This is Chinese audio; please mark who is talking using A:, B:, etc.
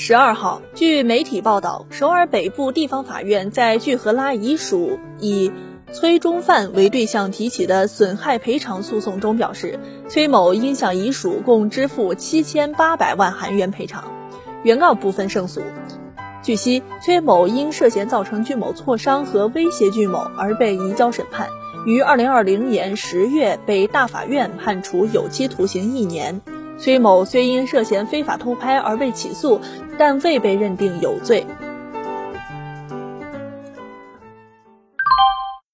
A: 十二号，据媒体报道，首尔北部地方法院在具荷拉遗属以崔中范为对象提起的损害赔偿诉讼中表示，崔某应向遗属共支付七千八百万韩元赔偿，原告部分胜诉。据悉，崔某因涉嫌造成具某挫伤和威胁具某而被移交审判，于二零二零年十月被大法院判处有期徒刑一年。崔某虽因涉嫌非法偷拍而被起诉，但未被认定有罪。